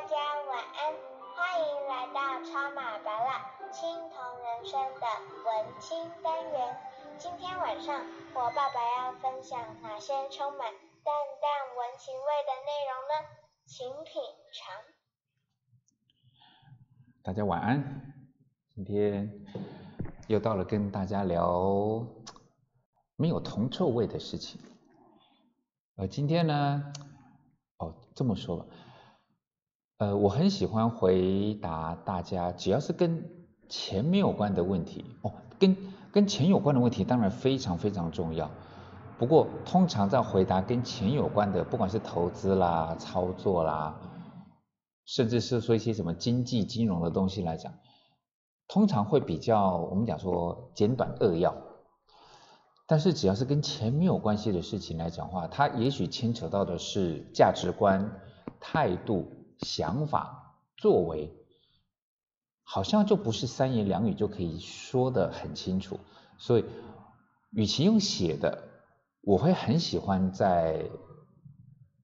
大家晚安，欢迎来到超马白蜡青铜人生的文青单元。今天晚上我爸爸要分享哪些充满淡淡文情味的内容呢？请品尝。大家晚安，今天又到了跟大家聊没有铜臭味的事情。呃，今天呢，哦，这么说吧。呃，我很喜欢回答大家，只要是跟钱没有关的问题哦，跟跟钱有关的问题当然非常非常重要。不过通常在回答跟钱有关的，不管是投资啦、操作啦，甚至是说一些什么经济金融的东西来讲，通常会比较我们讲说简短扼要。但是只要是跟钱没有关系的事情来讲话，它也许牵扯到的是价值观、态度。想法、作为，好像就不是三言两语就可以说的很清楚。所以，与其用写的，我会很喜欢在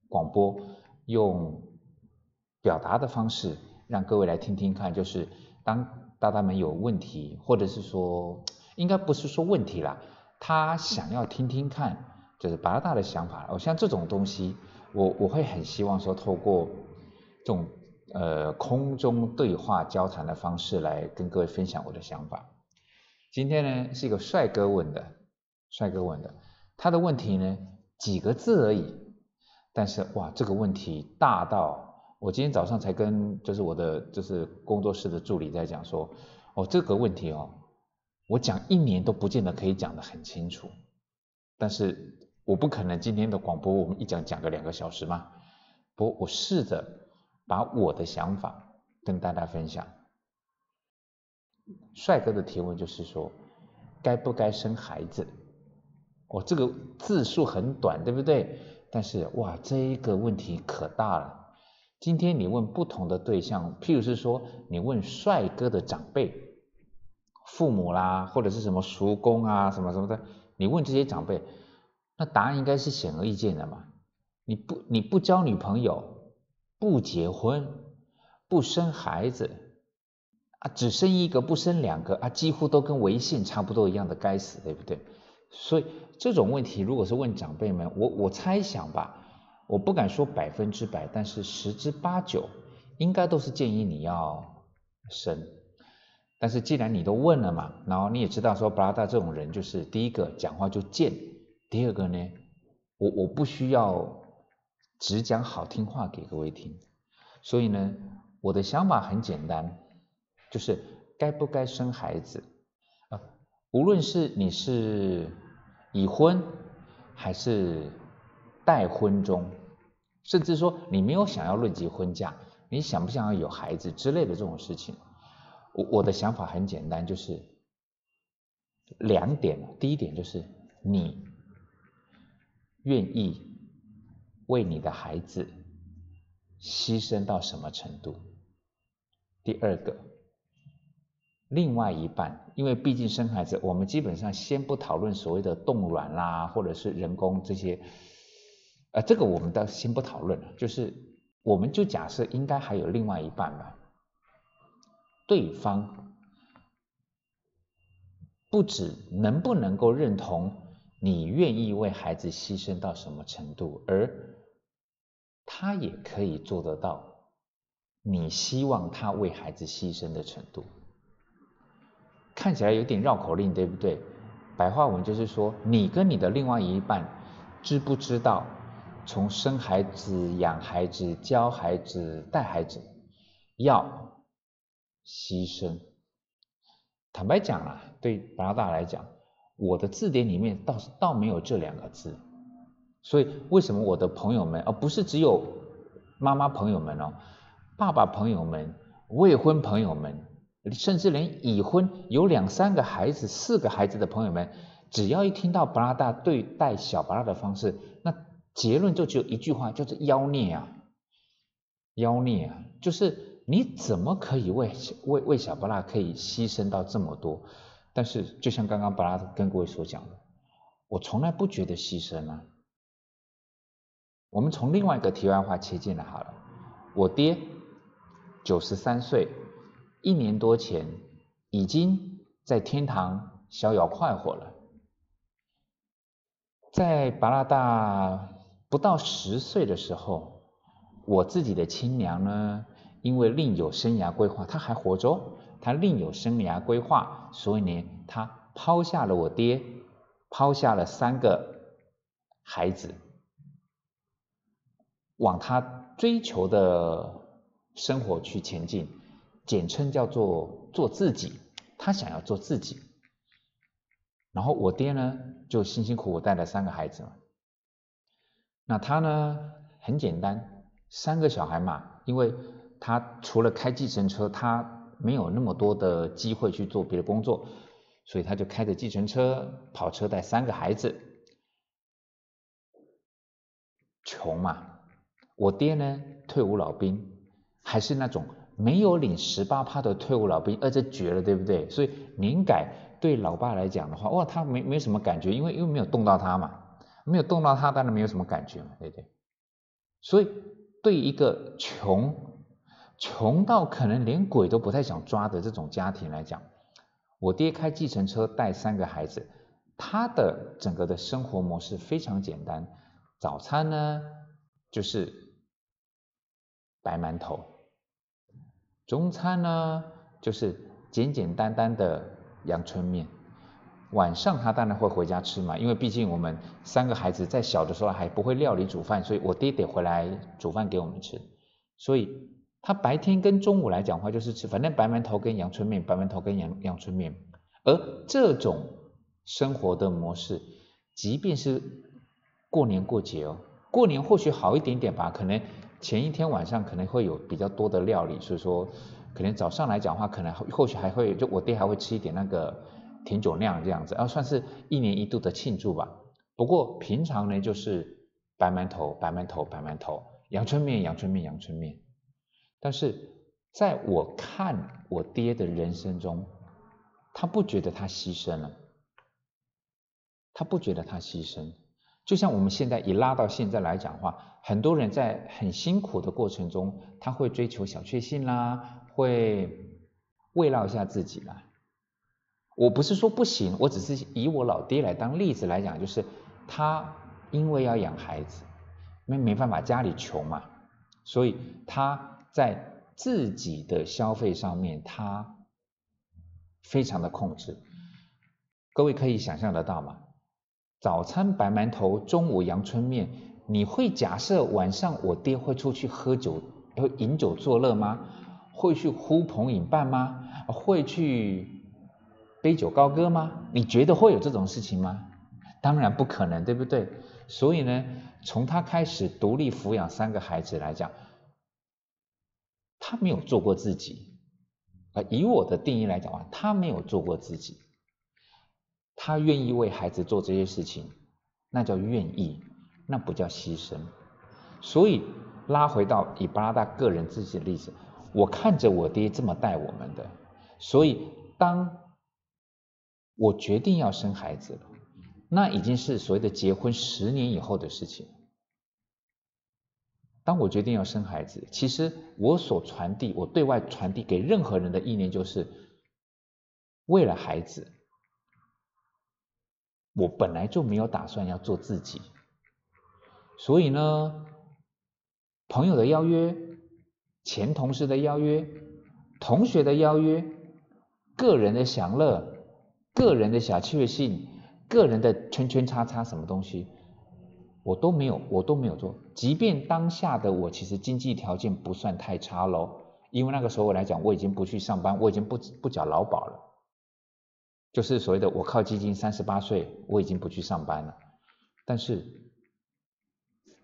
广播用表达的方式，让各位来听听看。就是当大大们有问题，或者是说，应该不是说问题啦，他想要听听看，就是八大的想法。哦，像这种东西，我我会很希望说透过。这种呃空中对话交谈的方式来跟各位分享我的想法。今天呢是一个帅哥问的，帅哥问的，他的问题呢几个字而已，但是哇这个问题大到我今天早上才跟就是我的就是工作室的助理在讲说，哦这个问题哦，我讲一年都不见得可以讲得很清楚，但是我不可能今天的广播我们一讲讲个两个小时嘛，不我试着。把我的想法跟大家分享。帅哥的提问就是说，该不该生孩子？哦，这个字数很短，对不对？但是哇，这一个问题可大了。今天你问不同的对象，譬如是说，你问帅哥的长辈、父母啦，或者是什么叔公啊，什么什么的，你问这些长辈，那答案应该是显而易见的嘛。你不，你不交女朋友。不结婚，不生孩子，啊，只生一个不生两个啊，几乎都跟违信差不多一样的，该死，对不对？所以这种问题，如果是问长辈们，我我猜想吧，我不敢说百分之百，但是十之八九应该都是建议你要生。但是既然你都问了嘛，然后你也知道说布拉达这种人就是第一个讲话就贱，第二个呢，我我不需要。只讲好听话给各位听，所以呢，我的想法很简单，就是该不该生孩子啊？无论是你是已婚还是待婚中，甚至说你没有想要论及婚嫁，你想不想要有孩子之类的这种事情，我我的想法很简单，就是两点。第一点就是你愿意。为你的孩子牺牲到什么程度？第二个，另外一半，因为毕竟生孩子，我们基本上先不讨论所谓的冻卵啦，或者是人工这些，呃，这个我们倒先不讨论了。就是我们就假设应该还有另外一半吧，对方不止能不能够认同你愿意为孩子牺牲到什么程度，而他也可以做得到，你希望他为孩子牺牲的程度，看起来有点绕口令，对不对？白话文就是说，你跟你的另外一半知不知道，从生孩子、养孩子、教孩子、带孩子，要牺牲。坦白讲啊，对加拿大来讲，我的字典里面倒是倒没有这两个字。所以，为什么我的朋友们，而不是只有妈妈朋友们哦，爸爸朋友们、未婚朋友们，甚至连已婚有两三个孩子、四个孩子的朋友们，只要一听到巴拉大对待小巴拉的方式，那结论就只有一句话，就是妖孽啊！妖孽啊！就是你怎么可以为为为小巴拉可以牺牲到这么多？但是，就像刚刚巴拉跟各位所讲的，我从来不觉得牺牲啊。我们从另外一个题外话切进来好了。我爹九十三岁，一年多前已经在天堂逍遥快活了。在巴拉大不到十岁的时候，我自己的亲娘呢，因为另有生涯规划，她还活着，她另有生涯规划，所以呢，她抛下了我爹，抛下了三个孩子，往他追求的生活去前进，简称叫做做自己，他想要做自己。然后我爹呢，就辛辛苦苦带了三个孩子嘛。那他呢，很简单，三个小孩嘛，因为他除了开计程车，他没有那么多的机会去做别的工作，所以他就开着计程车、跑车带三个孩子。穷嘛，我爹呢，退伍老兵，还是那种没有领十八趴的退伍老兵，而这绝了，对不对？所以年改。对老爸来讲的话，哇，他没没什么感觉，因为因为没有动到他嘛，没有动到他，当然没有什么感觉嘛，对不对？所以对一个穷穷到可能连鬼都不太想抓的这种家庭来讲，我爹开计程车带三个孩子，他的整个的生活模式非常简单，早餐呢就是白馒头，中餐呢就是简简单单的。阳春面，晚上他当然会回家吃嘛，因为毕竟我们三个孩子在小的时候还不会料理煮饭，所以我爹得回来煮饭给我们吃。所以他白天跟中午来讲话就是吃，反正白馒头跟阳春面，白馒头跟阳阳春面。而这种生活的模式，即便是过年过节哦，过年或许好一点点吧，可能前一天晚上可能会有比较多的料理，所以说。可能早上来讲话，可能或许还会就我爹还会吃一点那个甜酒酿这样子，啊，算是一年一度的庆祝吧。不过平常呢，就是白馒头、白馒头、白馒头，阳春面、阳春面、阳春面。但是在我看我爹的人生中，他不觉得他牺牲了，他不觉得他牺牲。就像我们现在一拉到现在来讲话，很多人在很辛苦的过程中，他会追求小确幸啦。会慰劳一下自己啦。我不是说不行，我只是以我老爹来当例子来讲，就是他因为要养孩子，没没办法，家里穷嘛，所以他在自己的消费上面，他非常的控制。各位可以想象得到吗？早餐白馒头，中午阳春面，你会假设晚上我爹会出去喝酒，会饮酒作乐吗？会去呼朋引伴吗？会去杯酒高歌吗？你觉得会有这种事情吗？当然不可能，对不对？所以呢，从他开始独立抚养三个孩子来讲，他没有做过自己。啊，以我的定义来讲啊，他没有做过自己。他愿意为孩子做这些事情，那叫愿意，那不叫牺牲。所以拉回到以巴拉大个人自己的例子。我看着我爹这么带我们的，所以当我决定要生孩子了，那已经是所谓的结婚十年以后的事情。当我决定要生孩子，其实我所传递、我对外传递给任何人的意念，就是为了孩子，我本来就没有打算要做自己，所以呢，朋友的邀约。前同事的邀约，同学的邀约，个人的享乐，个人的小确幸，个人的圈圈叉叉什么东西，我都没有，我都没有做。即便当下的我其实经济条件不算太差喽，因为那个时候我来讲，我已经不去上班，我已经不不缴劳保了，就是所谓的我靠基金，三十八岁我已经不去上班了，但是。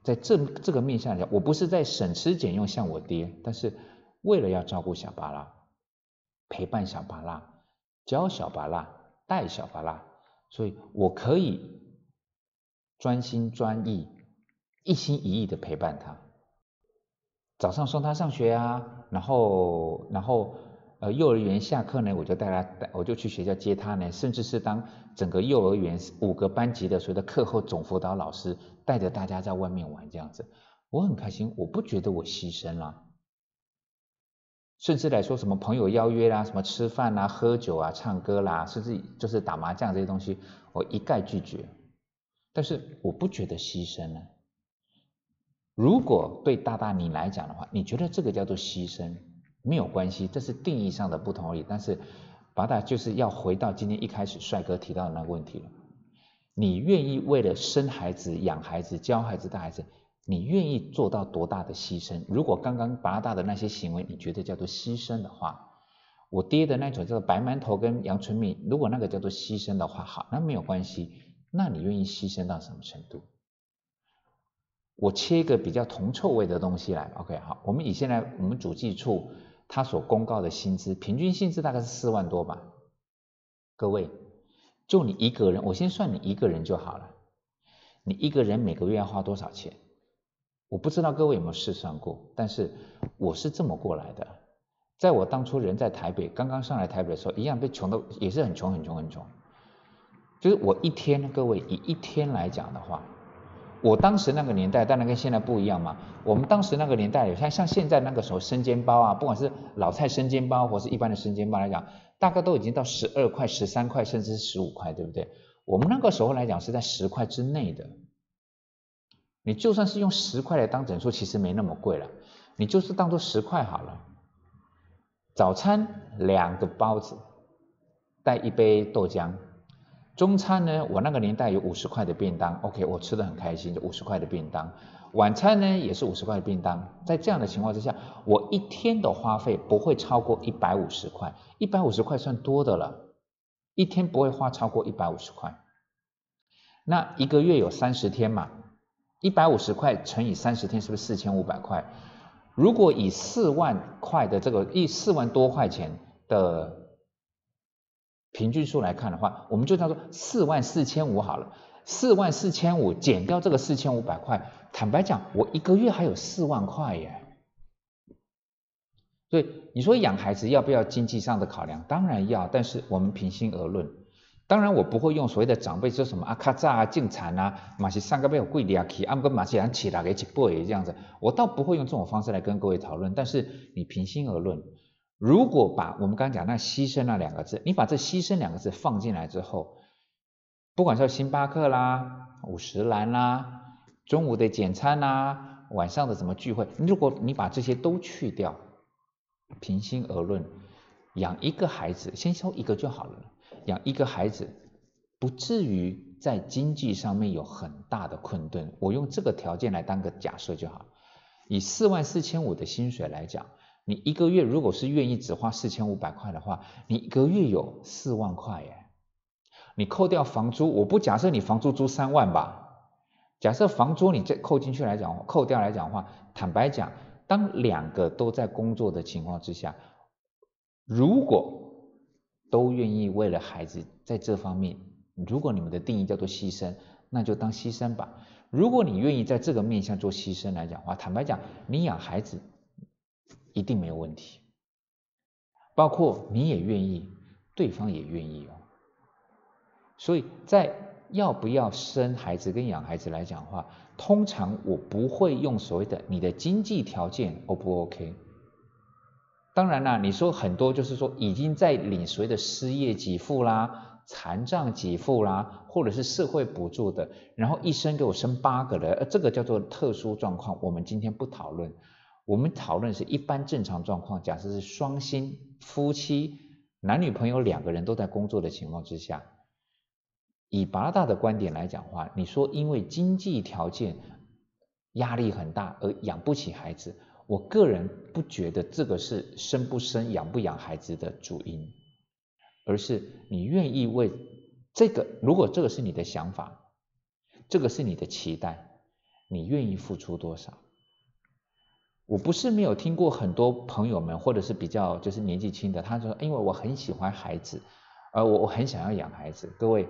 在这这个面向讲，我不是在省吃俭用像我爹，但是为了要照顾小巴拉，陪伴小巴拉，教小巴拉，带小巴拉，所以我可以专心专意、一心一意的陪伴他。早上送他上学啊，然后然后。呃，幼儿园下课呢，我就带他带，我就去学校接他呢，甚至是当整个幼儿园五个班级的所谓的课后总辅导老师，带着大家在外面玩这样子，我很开心，我不觉得我牺牲了。甚至来说什么朋友邀约啦，什么吃饭啦、喝酒啊、唱歌啦，甚至就是打麻将这些东西，我一概拒绝。但是我不觉得牺牲呢。如果对大大你来讲的话，你觉得这个叫做牺牲，没有关系，这是定义上的不同而已。但是，八大就是要回到今天一开始帅哥提到的那个问题了。你愿意为了生孩子、养孩子、教孩子、带孩子，你愿意做到多大的牺牲？如果刚刚八大的那些行为你觉得叫做牺牲的话，我爹的那种叫做白馒头跟阳春面，如果那个叫做牺牲的话，好，那没有关系。那你愿意牺牲到什么程度？我切一个比较铜臭味的东西来，OK，好，我们以现在我们主计处他所公告的薪资，平均薪资大概是四万多吧。各位，就你一个人，我先算你一个人就好了。你一个人每个月要花多少钱？我不知道各位有没有试算过，但是我是这么过来的。在我当初人在台北，刚刚上来台北的时候，一样被穷的，也是很穷很穷很穷。就是我一天，各位以一天来讲的话。我当时那个年代，当然跟现在不一样嘛。我们当时那个年代，有像像现在那个时候生煎包啊，不管是老菜生煎包，或是一般的生煎包来讲，大概都已经到十二块、十三块，甚至十五块，对不对？我们那个时候来讲是在十块之内的。你就算是用十块来当整数，其实没那么贵了。你就是当做十块好了。早餐两个包子，带一杯豆浆。中餐呢，我那个年代有五十块的便当，OK，我吃的很开心，就五十块的便当。晚餐呢也是五十块的便当，在这样的情况之下，我一天的花费不会超过一百五十块，一百五十块算多的了，一天不会花超过一百五十块。那一个月有三十天嘛，一百五十块乘以三十天，是不是四千五百块？如果以四万块的这个一四万多块钱的。平均数来看的话，我们就叫做四万四千五好了。四万四千五减掉这个四千五百块，坦白讲，我一个月还有四万块耶。所以你说养孩子要不要经济上的考量？当然要，但是我们平心而论，当然我不会用所谓的长辈说什么啊卡扎啊净产啊，马西上个月有贵的啊，起按个马西安起来给起波这样子，我倒不会用这种方式来跟各位讨论。但是你平心而论。如果把我们刚刚讲那牺牲那两个字，你把这牺牲两个字放进来之后，不管是星巴克啦、五十兰啦、中午的简餐啦、晚上的什么聚会，如果你把这些都去掉，平心而论，养一个孩子，先收一个就好了。养一个孩子不至于在经济上面有很大的困顿。我用这个条件来当个假设就好。以四万四千五的薪水来讲。你一个月如果是愿意只花四千五百块的话，你一个月有四万块耶。你扣掉房租，我不假设你房租租三万吧。假设房租你这扣进去来讲，扣掉来讲的话，坦白讲，当两个都在工作的情况之下，如果都愿意为了孩子在这方面，如果你们的定义叫做牺牲，那就当牺牲吧。如果你愿意在这个面向做牺牲来讲话，坦白讲，你养孩子。一定没有问题，包括你也愿意，对方也愿意哦。所以在要不要生孩子跟养孩子来讲的话，通常我不会用所谓的你的经济条件 O 不 OK。当然啦，你说很多就是说已经在领所谓的失业给付啦、残障给付啦，或者是社会补助的，然后一生给我生八个的，这个叫做特殊状况，我们今天不讨论。我们讨论是一般正常状况，假设是双薪夫妻男女朋友两个人都在工作的情况之下，以八大的观点来讲话，你说因为经济条件压力很大而养不起孩子，我个人不觉得这个是生不生养不养孩子的主因，而是你愿意为这个，如果这个是你的想法，这个是你的期待，你愿意付出多少？我不是没有听过很多朋友们，或者是比较就是年纪轻的，他说，因为我很喜欢孩子，而我我很想要养孩子。各位，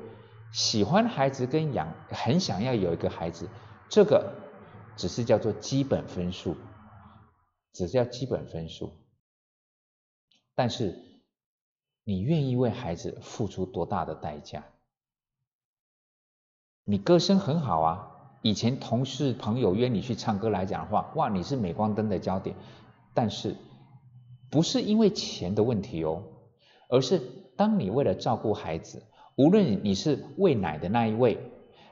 喜欢孩子跟养很想要有一个孩子，这个只是叫做基本分数，只是叫基本分数。但是你愿意为孩子付出多大的代价？你歌声很好啊。以前同事朋友约你去唱歌来讲的话，哇，你是镁光灯的焦点。但是不是因为钱的问题哦，而是当你为了照顾孩子，无论你是喂奶的那一位，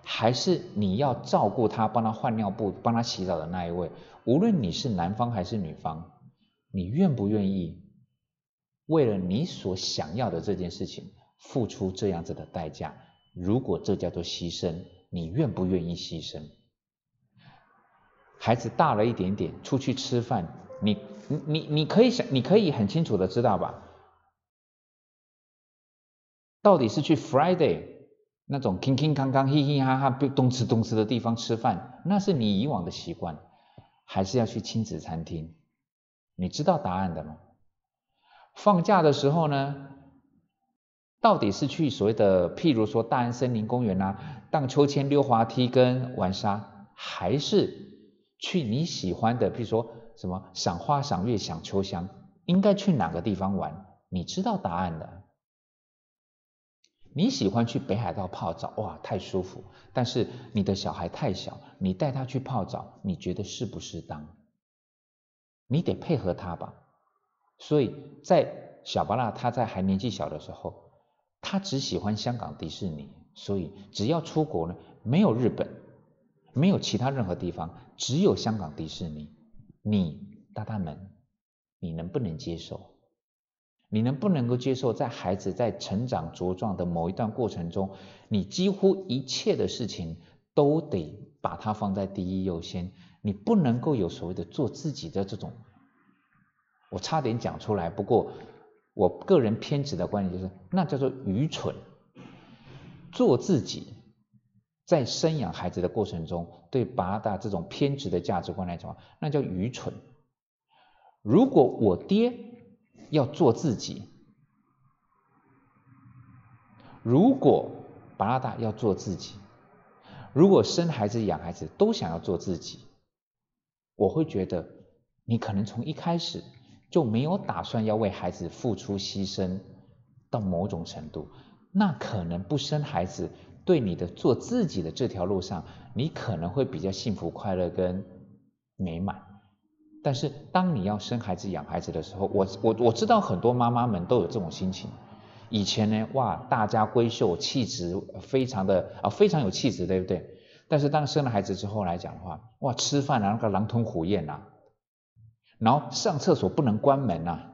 还是你要照顾他、帮他换尿布、帮他洗澡的那一位，无论你是男方还是女方，你愿不愿意为了你所想要的这件事情付出这样子的代价？如果这叫做牺牲，你愿不愿意牺牲？孩子大了一点点，出去吃饭，你你你你可以想，你可以很清楚的知道吧？到底是去 Friday 那种铿铿锵锵、嘻嘻哈哈、动吃动吃的地方吃饭，那是你以往的习惯，还是要去亲子餐厅？你知道答案的吗？放假的时候呢？到底是去所谓的，譬如说大安森林公园啊，荡秋千、溜滑梯跟玩沙，还是去你喜欢的，譬如说什么赏花、赏月、赏秋香，应该去哪个地方玩？你知道答案的。你喜欢去北海道泡澡，哇，太舒服。但是你的小孩太小，你带他去泡澡，你觉得适不适当？你得配合他吧。所以在小巴拉他在还年纪小的时候。他只喜欢香港迪士尼，所以只要出国呢，没有日本，没有其他任何地方，只有香港迪士尼。你大大们，你能不能接受？你能不能够接受，在孩子在成长茁壮的某一段过程中，你几乎一切的事情都得把它放在第一优先，你不能够有所谓的做自己的这种。我差点讲出来，不过。我个人偏执的观点就是，那叫做愚蠢。做自己，在生养孩子的过程中，对八大这种偏执的价值观来讲，那叫愚蠢。如果我爹要做自己，如果八大要做自己，如果生孩子养孩子都想要做自己，我会觉得你可能从一开始。就没有打算要为孩子付出牺牲到某种程度，那可能不生孩子对你的做自己的这条路上，你可能会比较幸福快乐跟美满。但是当你要生孩子养孩子的时候，我我我知道很多妈妈们都有这种心情。以前呢，哇，大家闺秀，气质非常的啊，非常有气质，对不对？但是当生了孩子之后来讲的话，哇，吃饭啊，那个狼吞虎咽呐。然后上厕所不能关门呐，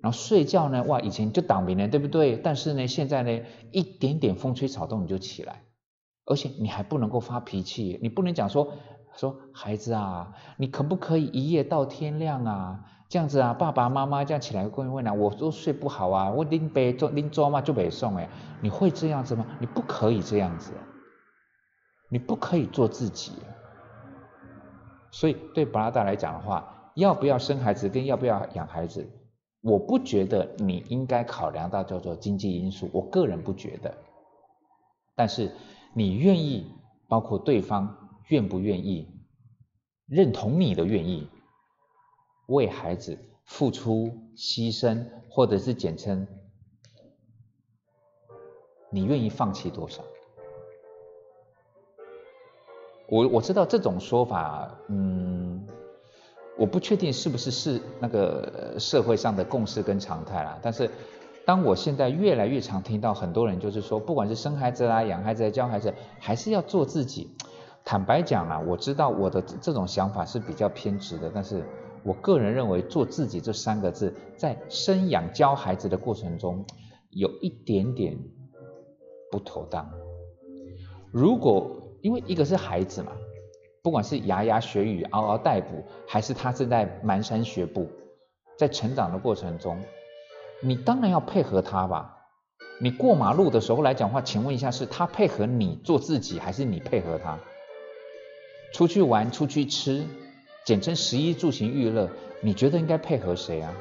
然后睡觉呢，哇，以前就倒霉了，对不对？但是呢，现在呢，一点点风吹草动你就起来，而且你还不能够发脾气，你不能讲说说孩子啊，你可不可以一夜到天亮啊？这样子啊，爸爸妈妈这样起来问问啊，我都睡不好啊，我拎杯做拎桌嘛就没送哎，你会这样子吗？你不可以这样子，你不可以做自己，所以对巴拉达来讲的话。要不要生孩子跟要不要养孩子，我不觉得你应该考量到叫做经济因素，我个人不觉得。但是你愿意，包括对方愿不愿意，认同你的愿意，为孩子付出牺牲，或者是简称，你愿意放弃多少？我我知道这种说法，嗯。我不确定是不是是那个社会上的共识跟常态啦，但是当我现在越来越常听到很多人就是说，不管是生孩子啦、养孩子、教孩子，还是要做自己。坦白讲啦，我知道我的这种想法是比较偏执的，但是我个人认为“做自己”这三个字在生养教孩子的过程中有一点点不妥当。如果因为一个是孩子嘛。不管是牙牙学语、嗷嗷待哺，还是他正在蹒跚学步，在成长的过程中，你当然要配合他吧。你过马路的时候来讲话，请问一下，是他配合你做自己，还是你配合他？出去玩、出去吃，简称十一住行娱乐，你觉得应该配合谁啊？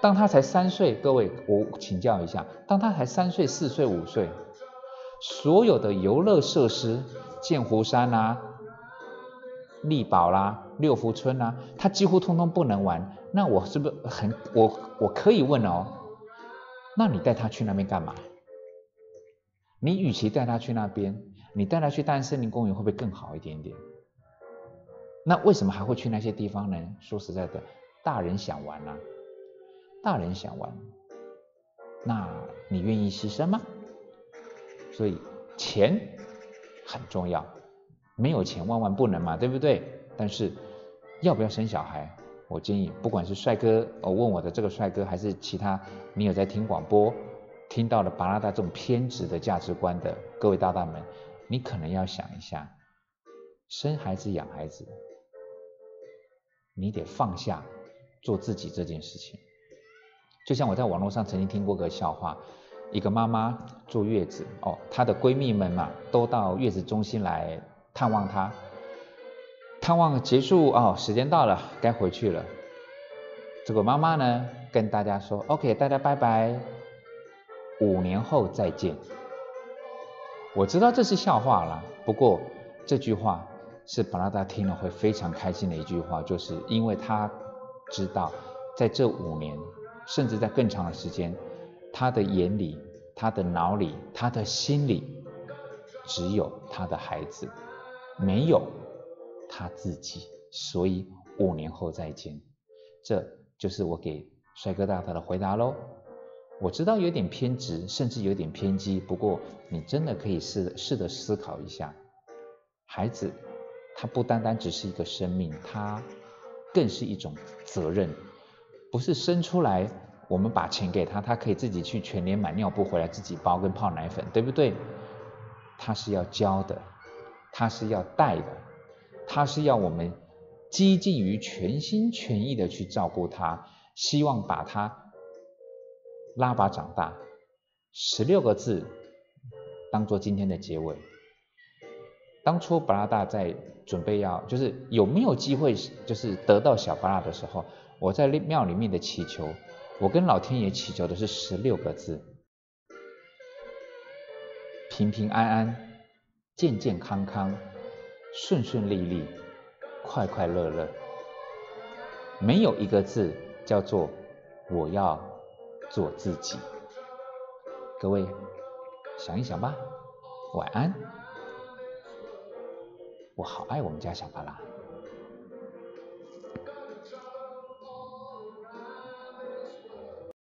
当他才三岁，各位，我请教一下，当他才三岁、四岁、五岁，所有的游乐设施。剑湖山啦、力宝啦、六福村啦，他几乎通通不能玩。那我是不是很我我可以问哦？那你带他去那边干嘛？你与其带他去那边，你带他去大安森林公园会不会更好一点点？那为什么还会去那些地方呢？说实在的，大人想玩啊，大人想玩，那你愿意牺牲吗？所以钱很重要，没有钱万万不能嘛，对不对？但是要不要生小孩？我建议，不管是帅哥，我问我的这个帅哥，还是其他你有在听广播，听到了巴拉达这种偏执的价值观的各位大大们，你可能要想一下，生孩子养孩子，你得放下做自己这件事情。就像我在网络上曾经听过个笑话，一个妈妈坐月子，哦，她的闺蜜们嘛，都到月子中心来探望她。探望结束哦，时间到了，该回去了。这个妈妈呢，跟大家说：“OK，大家拜拜，五年后再见。”我知道这是笑话了，不过这句话是巴拉达听了会非常开心的一句话，就是因为他知道，在这五年，甚至在更长的时间，他的眼里、他的脑里、他的心里，只有他的孩子，没有。他自己，所以五年后再见，这就是我给帅哥大大的回答喽。我知道有点偏执，甚至有点偏激，不过你真的可以试试着思考一下，孩子他不单单只是一个生命，他更是一种责任，不是生出来我们把钱给他，他可以自己去全年买尿布回来自己包跟泡奶粉，对不对？他是要教的，他是要带的。他是要我们激进于全心全意的去照顾他，希望把他拉拔长大。十六个字当做今天的结尾。当初巴拉大在准备要，就是有没有机会，就是得到小巴拉的时候，我在庙里面的祈求，我跟老天爷祈求的是十六个字：平平安安，健健康康。顺顺利利，快快乐乐，没有一个字叫做我要做自己。各位想一想吧，晚安。我好爱我们家小巴拉。